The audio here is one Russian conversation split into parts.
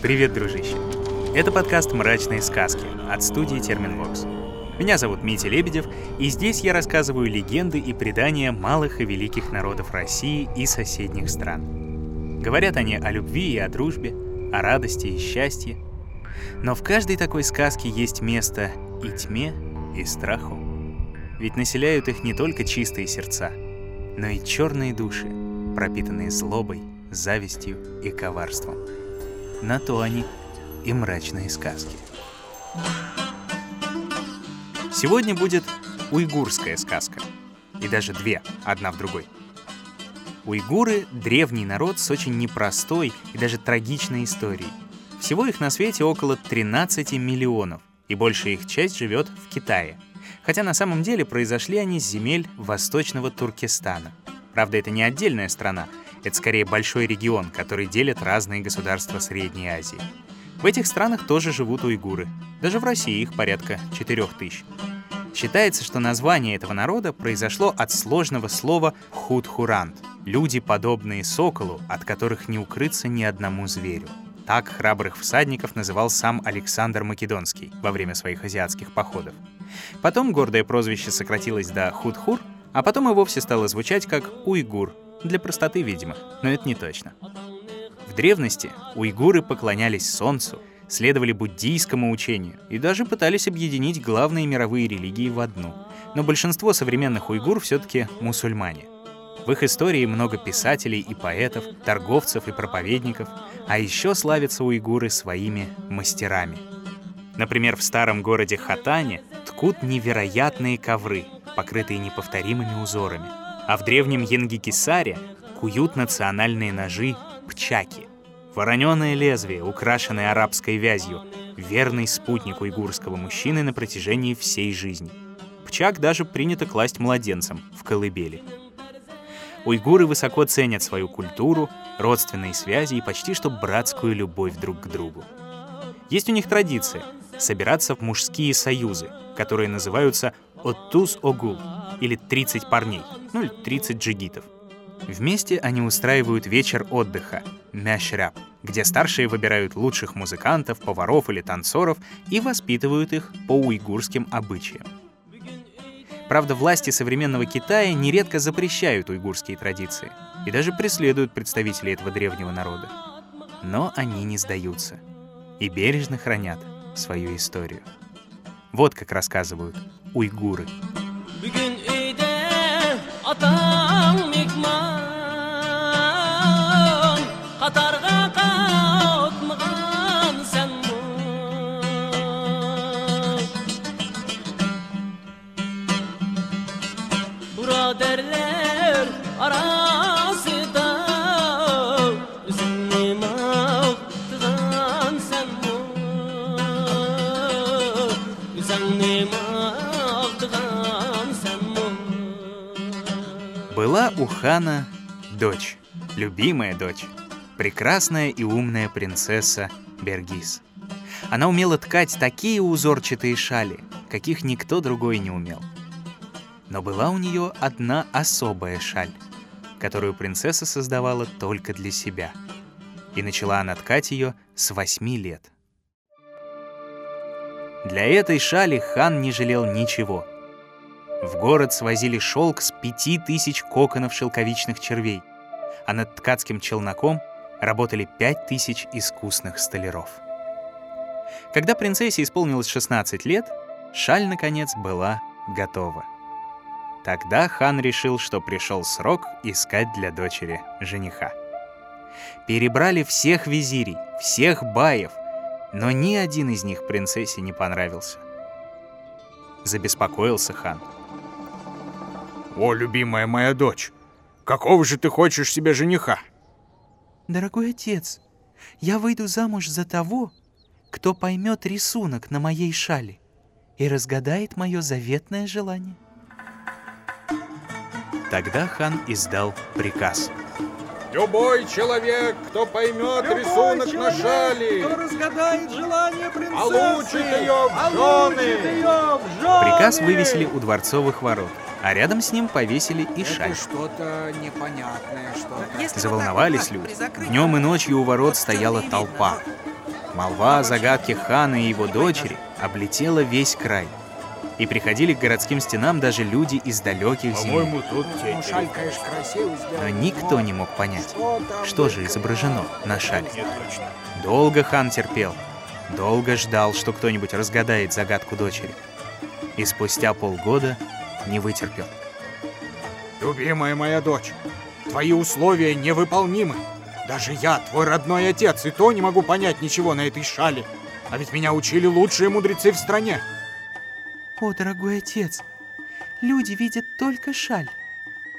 Привет, дружище! Это подкаст «Мрачные сказки» от студии Терминвокс. Меня зовут Митя Лебедев, и здесь я рассказываю легенды и предания малых и великих народов России и соседних стран. Говорят они о любви и о дружбе, о радости и счастье. Но в каждой такой сказке есть место и тьме, и страху. Ведь населяют их не только чистые сердца, но и черные души, пропитанные злобой, завистью и коварством. На то они и мрачные сказки. Сегодня будет уйгурская сказка. И даже две, одна в другой. Уйгуры — древний народ с очень непростой и даже трагичной историей. Всего их на свете около 13 миллионов, и большая их часть живет в Китае. Хотя на самом деле произошли они с земель восточного Туркестана. Правда, это не отдельная страна, это скорее большой регион, который делят разные государства Средней Азии. В этих странах тоже живут уйгуры. Даже в России их порядка 4000. Считается, что название этого народа произошло от сложного слова худхурант — люди, подобные соколу, от которых не укрыться ни одному зверю. Так храбрых всадников называл сам Александр Македонский во время своих азиатских походов. Потом гордое прозвище сократилось до худхур, а потом и вовсе стало звучать как уйгур, для простоты, видимо, но это не точно. В древности уйгуры поклонялись солнцу, следовали буддийскому учению и даже пытались объединить главные мировые религии в одну. Но большинство современных уйгур все-таки мусульмане. В их истории много писателей и поэтов, торговцев и проповедников, а еще славятся уйгуры своими мастерами. Например, в старом городе Хатане ткут невероятные ковры, покрытые неповторимыми узорами — а в древнем Янгикисаре куют национальные ножи пчаки. Вороненое лезвие, украшенное арабской вязью, верный спутник уйгурского мужчины на протяжении всей жизни. Пчак даже принято класть младенцам в колыбели. Уйгуры высоко ценят свою культуру, родственные связи и почти что братскую любовь друг к другу. Есть у них традиция — собираться в мужские союзы, которые называются «оттуз-огул» или «30 парней», ну или 30 джигитов. Вместе они устраивают вечер отдыха — мяшряб, где старшие выбирают лучших музыкантов, поваров или танцоров и воспитывают их по уйгурским обычаям. Правда, власти современного Китая нередко запрещают уйгурские традиции и даже преследуют представителей этого древнего народа. Но они не сдаются и бережно хранят свою историю. Вот как рассказывают уйгуры. adam Была у хана дочь, любимая дочь, прекрасная и умная принцесса Бергис. Она умела ткать такие узорчатые шали, каких никто другой не умел. Но была у нее одна особая шаль, которую принцесса создавала только для себя. И начала она ткать ее с восьми лет. Для этой шали хан не жалел ничего — в город свозили шелк с пяти тысяч коконов шелковичных червей, а над ткацким челноком работали пять тысяч искусных столяров. Когда принцессе исполнилось 16 лет, шаль, наконец, была готова. Тогда хан решил, что пришел срок искать для дочери жениха. Перебрали всех визирей, всех баев, но ни один из них принцессе не понравился. Забеспокоился хан — «О, любимая моя дочь, какого же ты хочешь себе жениха?» «Дорогой отец, я выйду замуж за того, кто поймет рисунок на моей шали и разгадает мое заветное желание». Тогда хан издал приказ. Любой человек, кто поймет Любой рисунок человек, на шали, кто разгадает желание принцессы, получит ее в жены. Ее в жены. Приказ вывесили у дворцовых ворот а рядом с ним повесили и шаль. что-то непонятное, что-то. Заволновались люди. Днем и ночью у ворот стояла толпа. Молва о загадке хана и его дочери облетела весь край. И приходили к городским стенам даже люди из далеких земель. Сделана. Но никто не мог понять, Что же изображено на шале. Долго хан терпел, долго ждал, что кто-нибудь разгадает загадку дочери. И спустя полгода не вытерпел. Любимая моя дочь, твои условия невыполнимы. Даже я, твой родной отец, и то не могу понять ничего на этой шале. А ведь меня учили лучшие мудрецы в стране. О, дорогой отец, люди видят только шаль,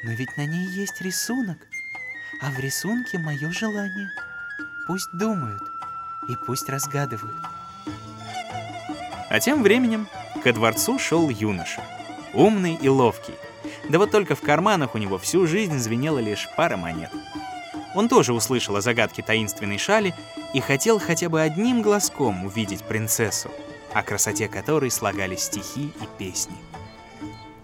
но ведь на ней есть рисунок, а в рисунке мое желание. Пусть думают и пусть разгадывают. А тем временем ко дворцу шел юноша. Умный и ловкий. Да вот только в карманах у него всю жизнь звенела лишь пара монет. Он тоже услышал о загадке таинственной шали и хотел хотя бы одним глазком увидеть принцессу, о красоте которой слагались стихи и песни.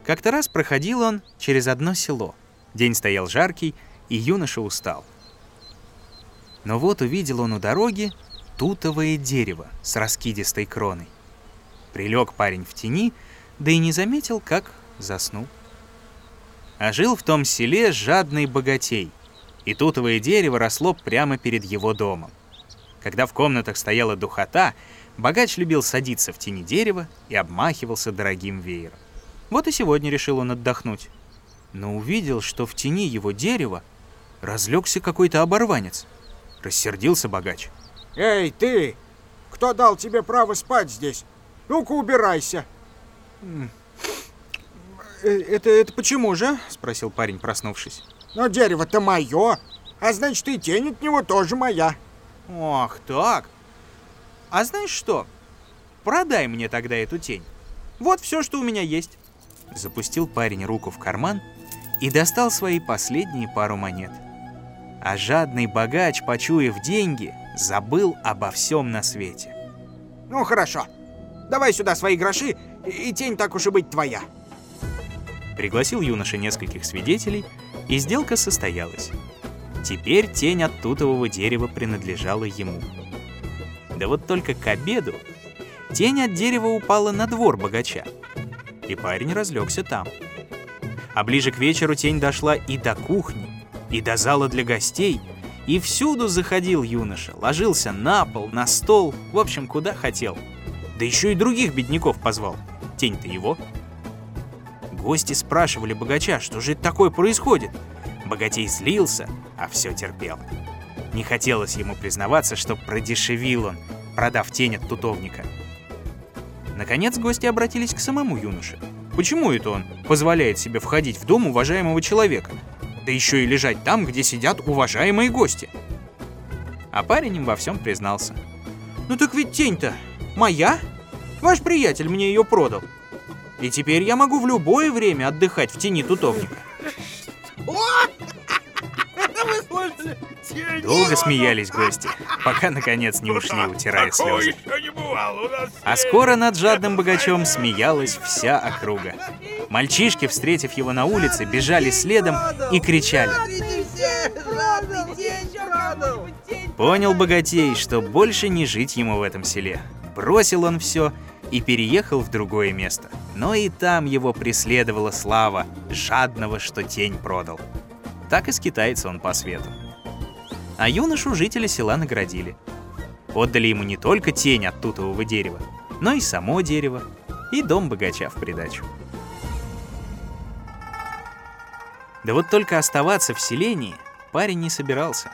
Как-то раз проходил он через одно село. День стоял жаркий, и юноша устал. Но вот увидел он у дороги тутовое дерево с раскидистой кроной. Прилег парень в тени, да и не заметил, как заснул. А жил в том селе жадный богатей, и тутовое дерево росло прямо перед его домом. Когда в комнатах стояла духота, богач любил садиться в тени дерева и обмахивался дорогим веером. Вот и сегодня решил он отдохнуть. Но увидел, что в тени его дерева разлегся какой-то оборванец. Рассердился богач. Эй, ты! Кто дал тебе право спать здесь? Ну-ка, убирайся. «Э, «Это, это почему же?» — спросил парень, проснувшись. Но дерево-то мое, а значит и тень от него тоже моя. Ох, так. А знаешь что? Продай мне тогда эту тень. Вот все, что у меня есть. Запустил парень руку в карман и достал свои последние пару монет. А жадный богач, почуяв деньги, забыл обо всем на свете. Ну хорошо, давай сюда свои гроши, и тень так уж и быть твоя. Пригласил юноша нескольких свидетелей, и сделка состоялась. Теперь тень от тутового дерева принадлежала ему. Да вот только к обеду тень от дерева упала на двор богача, и парень разлегся там. А ближе к вечеру тень дошла и до кухни, и до зала для гостей, и всюду заходил юноша, ложился на пол, на стол, в общем, куда хотел. Да еще и других бедняков позвал. Тень-то его. Гости спрашивали богача, что же это такое происходит. Богатей злился, а все терпел. Не хотелось ему признаваться, что продешевил он, продав тень от тутовника. Наконец гости обратились к самому юноше. Почему это он позволяет себе входить в дом уважаемого человека? Да еще и лежать там, где сидят уважаемые гости. А парень им во всем признался. «Ну так ведь тень-то моя? Ваш приятель мне ее продал. И теперь я могу в любое время отдыхать в тени тутовника». Долго смеялись гости, пока наконец не ушли, утирая слезы. еще не бывало у нас. А скоро над жадным богачом смеялась вся округа. Мальчишки, встретив его на улице, бежали следом и кричали. Понял богатей, что больше не жить ему в этом селе. Бросил он все и переехал в другое место. Но и там его преследовала слава жадного, что тень продал. Так и скитается он по свету. А юношу жители села наградили. Отдали ему не только тень от тутового дерева, но и само дерево, и дом богача в придачу. Да вот только оставаться в селении парень не собирался.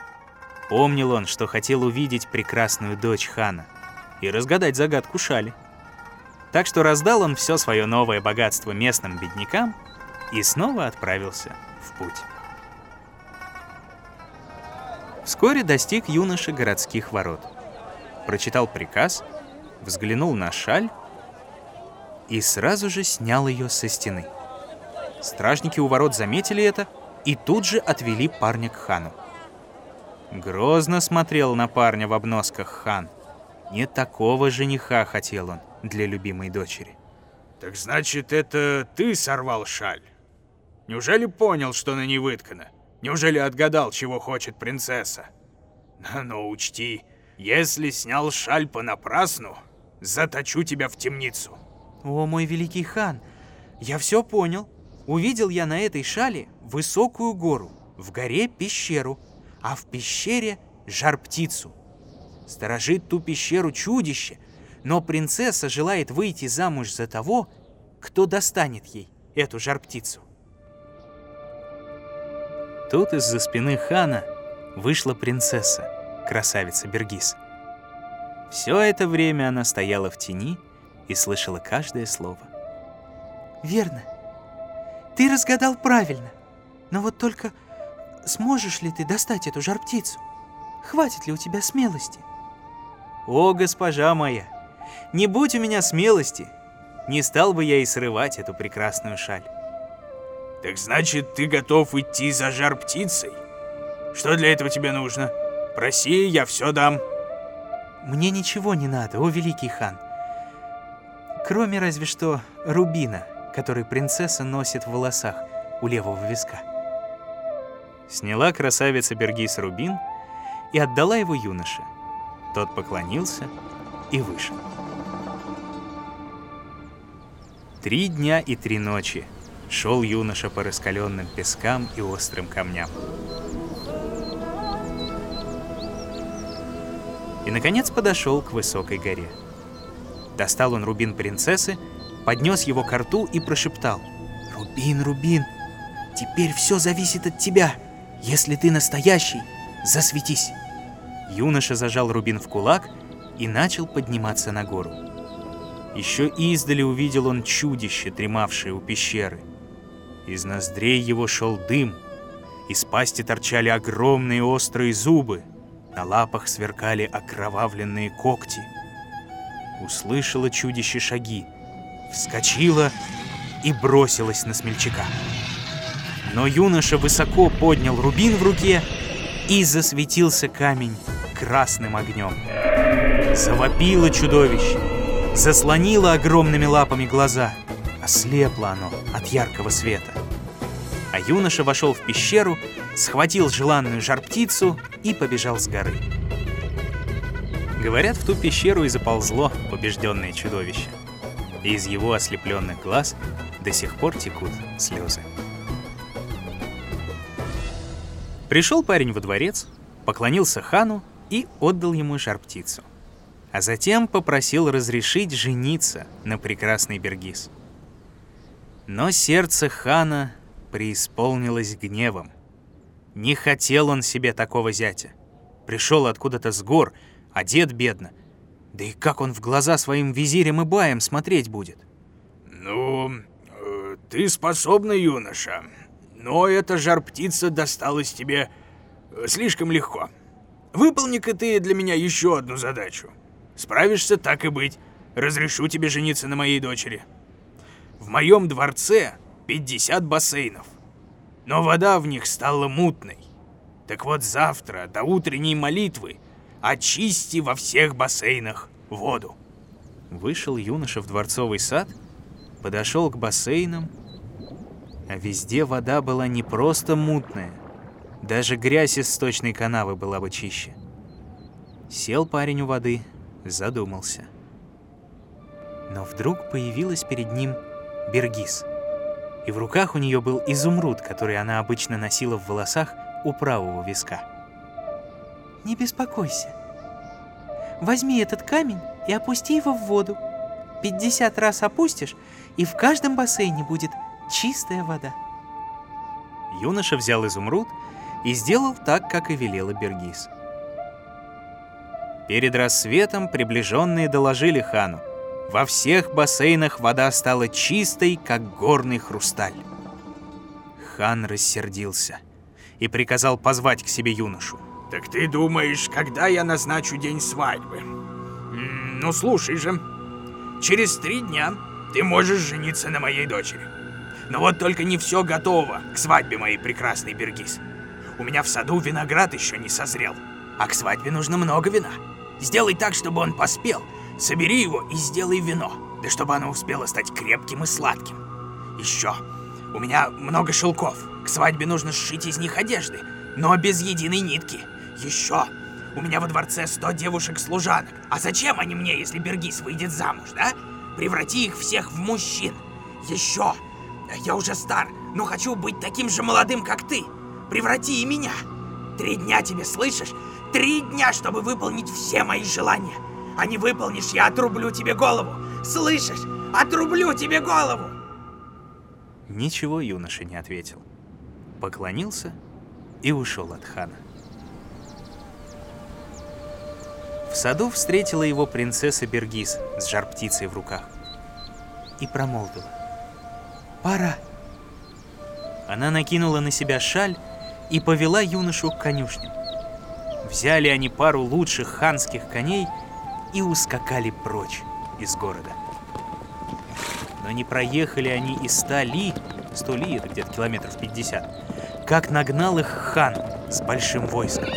Помнил он, что хотел увидеть прекрасную дочь хана и разгадать загадку шали. Так что раздал он все свое новое богатство местным беднякам и снова отправился в путь. Вскоре достиг юноша городских ворот. Прочитал приказ, взглянул на шаль и сразу же снял ее со стены. Стражники у ворот заметили это и тут же отвели парня к хану. Грозно смотрел на парня в обносках хан. Не такого жениха хотел он для любимой дочери. Так значит, это ты сорвал шаль? Неужели понял, что на ней выткано? Неужели отгадал, чего хочет принцесса? Но учти, Если снял шаль понапрасну, заточу тебя в темницу. О, мой великий хан, я все понял. Увидел я на этой шале высокую гору, в горе пещеру, а в пещере жар-птицу. Сторожит ту пещеру чудище, но принцесса желает выйти замуж за того, кто достанет ей эту жар-птицу. Тут из-за спины хана вышла принцесса, красавица Бергис. Все это время она стояла в тени и слышала каждое слово. «Верно. Ты разгадал правильно. Но вот только сможешь ли ты достать эту жар-птицу? Хватит ли у тебя смелости?» «О, госпожа моя, не будь у меня смелости, не стал бы я и срывать эту прекрасную шаль». Так значит, ты готов идти за жар-птицей? Что для этого тебе нужно? Проси, я все дам. Мне ничего не надо, о великий хан. Кроме разве что рубина, который принцесса носит в волосах у левого виска. Сняла красавица Бергис рубин и отдала его юноше. Тот поклонился и вышел. Три дня и три ночи шел юноша по раскаленным пескам и острым камням. И, наконец, подошел к высокой горе. Достал он рубин принцессы, поднес его к рту и прошептал. «Рубин, Рубин, теперь все зависит от тебя. Если ты настоящий, засветись!» Юноша зажал рубин в кулак и начал подниматься на гору. Еще издали увидел он чудище, дремавшее у пещеры. Из ноздрей его шел дым, из пасти торчали огромные острые зубы, на лапах сверкали окровавленные когти. Услышала чудище шаги, вскочила и бросилась на смельчака. Но юноша высоко поднял рубин в руке, и засветился камень красным огнем. Завопило чудовище, заслонило огромными лапами глаза, ослепло оно от яркого света. А юноша вошел в пещеру, схватил желанную жар-птицу и побежал с горы. Говорят, в ту пещеру и заползло побежденное чудовище. И из его ослепленных глаз до сих пор текут слезы. Пришел парень во дворец, поклонился хану и отдал ему жар-птицу. А затем попросил разрешить жениться на прекрасной Бергис. Но сердце хана преисполнилось гневом. Не хотел он себе такого зятя. Пришел откуда-то с гор, одет бедно. Да и как он в глаза своим визирем и баем смотреть будет? Ну, э, ты способный юноша, но эта жар-птица досталась тебе э, слишком легко. Выполни-ка ты для меня еще одну задачу. Справишься, так и быть. Разрешу тебе жениться на моей дочери. В моем дворце 50 бассейнов, но вода в них стала мутной. Так вот завтра, до утренней молитвы, очисти во всех бассейнах воду. Вышел юноша в дворцовый сад, подошел к бассейнам, а везде вода была не просто мутная, даже грязь из сточной канавы была бы чище. Сел парень у воды, задумался. Но вдруг появилась перед ним Бергис — и в руках у нее был изумруд, который она обычно носила в волосах у правого виска. «Не беспокойся. Возьми этот камень и опусти его в воду. 50 раз опустишь, и в каждом бассейне будет чистая вода». Юноша взял изумруд и сделал так, как и велела Бергис. Перед рассветом приближенные доложили хану – во всех бассейнах вода стала чистой, как горный хрусталь. Хан рассердился и приказал позвать к себе юношу. «Так ты думаешь, когда я назначу день свадьбы? Ну, слушай же, через три дня ты можешь жениться на моей дочери. Но вот только не все готово к свадьбе моей прекрасной Бергис. У меня в саду виноград еще не созрел, а к свадьбе нужно много вина. Сделай так, чтобы он поспел, Собери его и сделай вино, да чтобы оно успело стать крепким и сладким. Еще, у меня много шелков. К свадьбе нужно сшить из них одежды, но без единой нитки. Еще, У меня во дворце сто девушек-служанок. А зачем они мне, если Бергис выйдет замуж, да? Преврати их всех в мужчин. Еще. Я уже стар, но хочу быть таким же молодым, как ты. Преврати и меня. Три дня тебе, слышишь? Три дня, чтобы выполнить все мои желания. А не выполнишь, я отрублю тебе голову. Слышишь? Отрублю тебе голову. Ничего юноша не ответил. Поклонился и ушел от хана. В саду встретила его принцесса Бергис с жар-птицей в руках и промолвила. «Пора!» Она накинула на себя шаль и повела юношу к конюшням. Взяли они пару лучших ханских коней и ускакали прочь из города. Но не проехали они и ста ли, сто ли это где-то километров пятьдесят, как нагнал их хан с большим войском.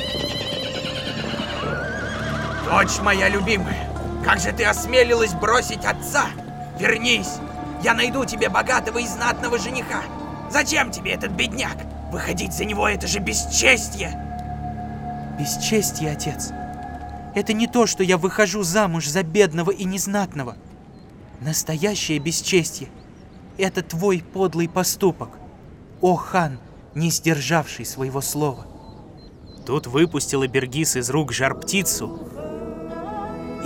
Дочь моя любимая, как же ты осмелилась бросить отца? Вернись, я найду тебе богатого и знатного жениха. Зачем тебе этот бедняк? Выходить за него это же бесчестье. Бесчестье, отец. Это не то, что я выхожу замуж за бедного и незнатного. Настоящее бесчестье — это твой подлый поступок. О, хан, не сдержавший своего слова. Тут выпустила Бергис из рук жар-птицу,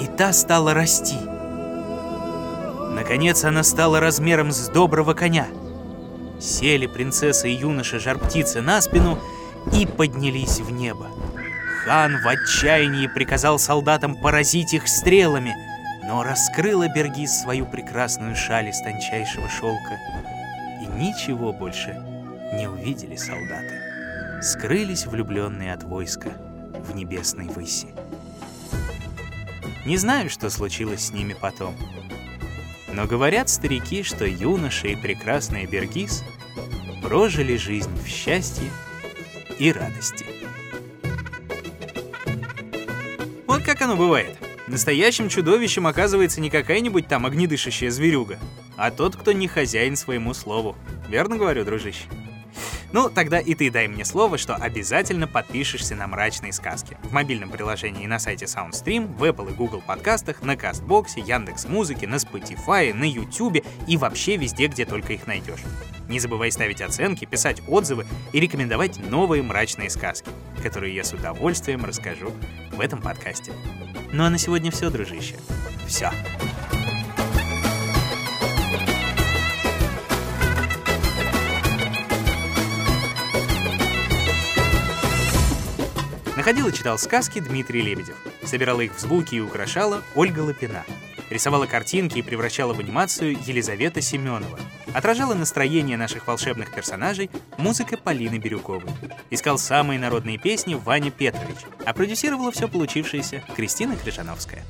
и та стала расти. Наконец она стала размером с доброго коня. Сели принцесса и юноша жар-птицы на спину и поднялись в небо. Хан в отчаянии приказал солдатам поразить их стрелами, но раскрыла Бергис свою прекрасную шаль из тончайшего шелка, и ничего больше не увидели солдаты. Скрылись влюбленные от войска в небесной выси. Не знаю, что случилось с ними потом. Но говорят старики, что юноша и прекрасная Бергис прожили жизнь в счастье и радости. Вот как оно бывает. Настоящим чудовищем оказывается не какая-нибудь там огнедышащая зверюга, а тот, кто не хозяин своему слову. Верно говорю, дружище? Ну, тогда и ты дай мне слово, что обязательно подпишешься на «Мрачные сказки» в мобильном приложении и на сайте SoundStream, в Apple и Google подкастах, на Кастбоксе, Яндекс Музыке, на Spotify, на YouTube и вообще везде, где только их найдешь. Не забывай ставить оценки, писать отзывы и рекомендовать новые мрачные сказки, которые я с удовольствием расскажу в этом подкасте. Ну а на сегодня все, дружище. Все. Находил и читал сказки Дмитрий Лебедев. Собирала их в звуки и украшала Ольга Лапина. Рисовала картинки и превращала в анимацию Елизавета Семенова. Отражала настроение наших волшебных персонажей музыка Полины Бирюковой. Искал самые народные песни Ваня Петрович. А продюсировала все получившееся Кристина Крижановская.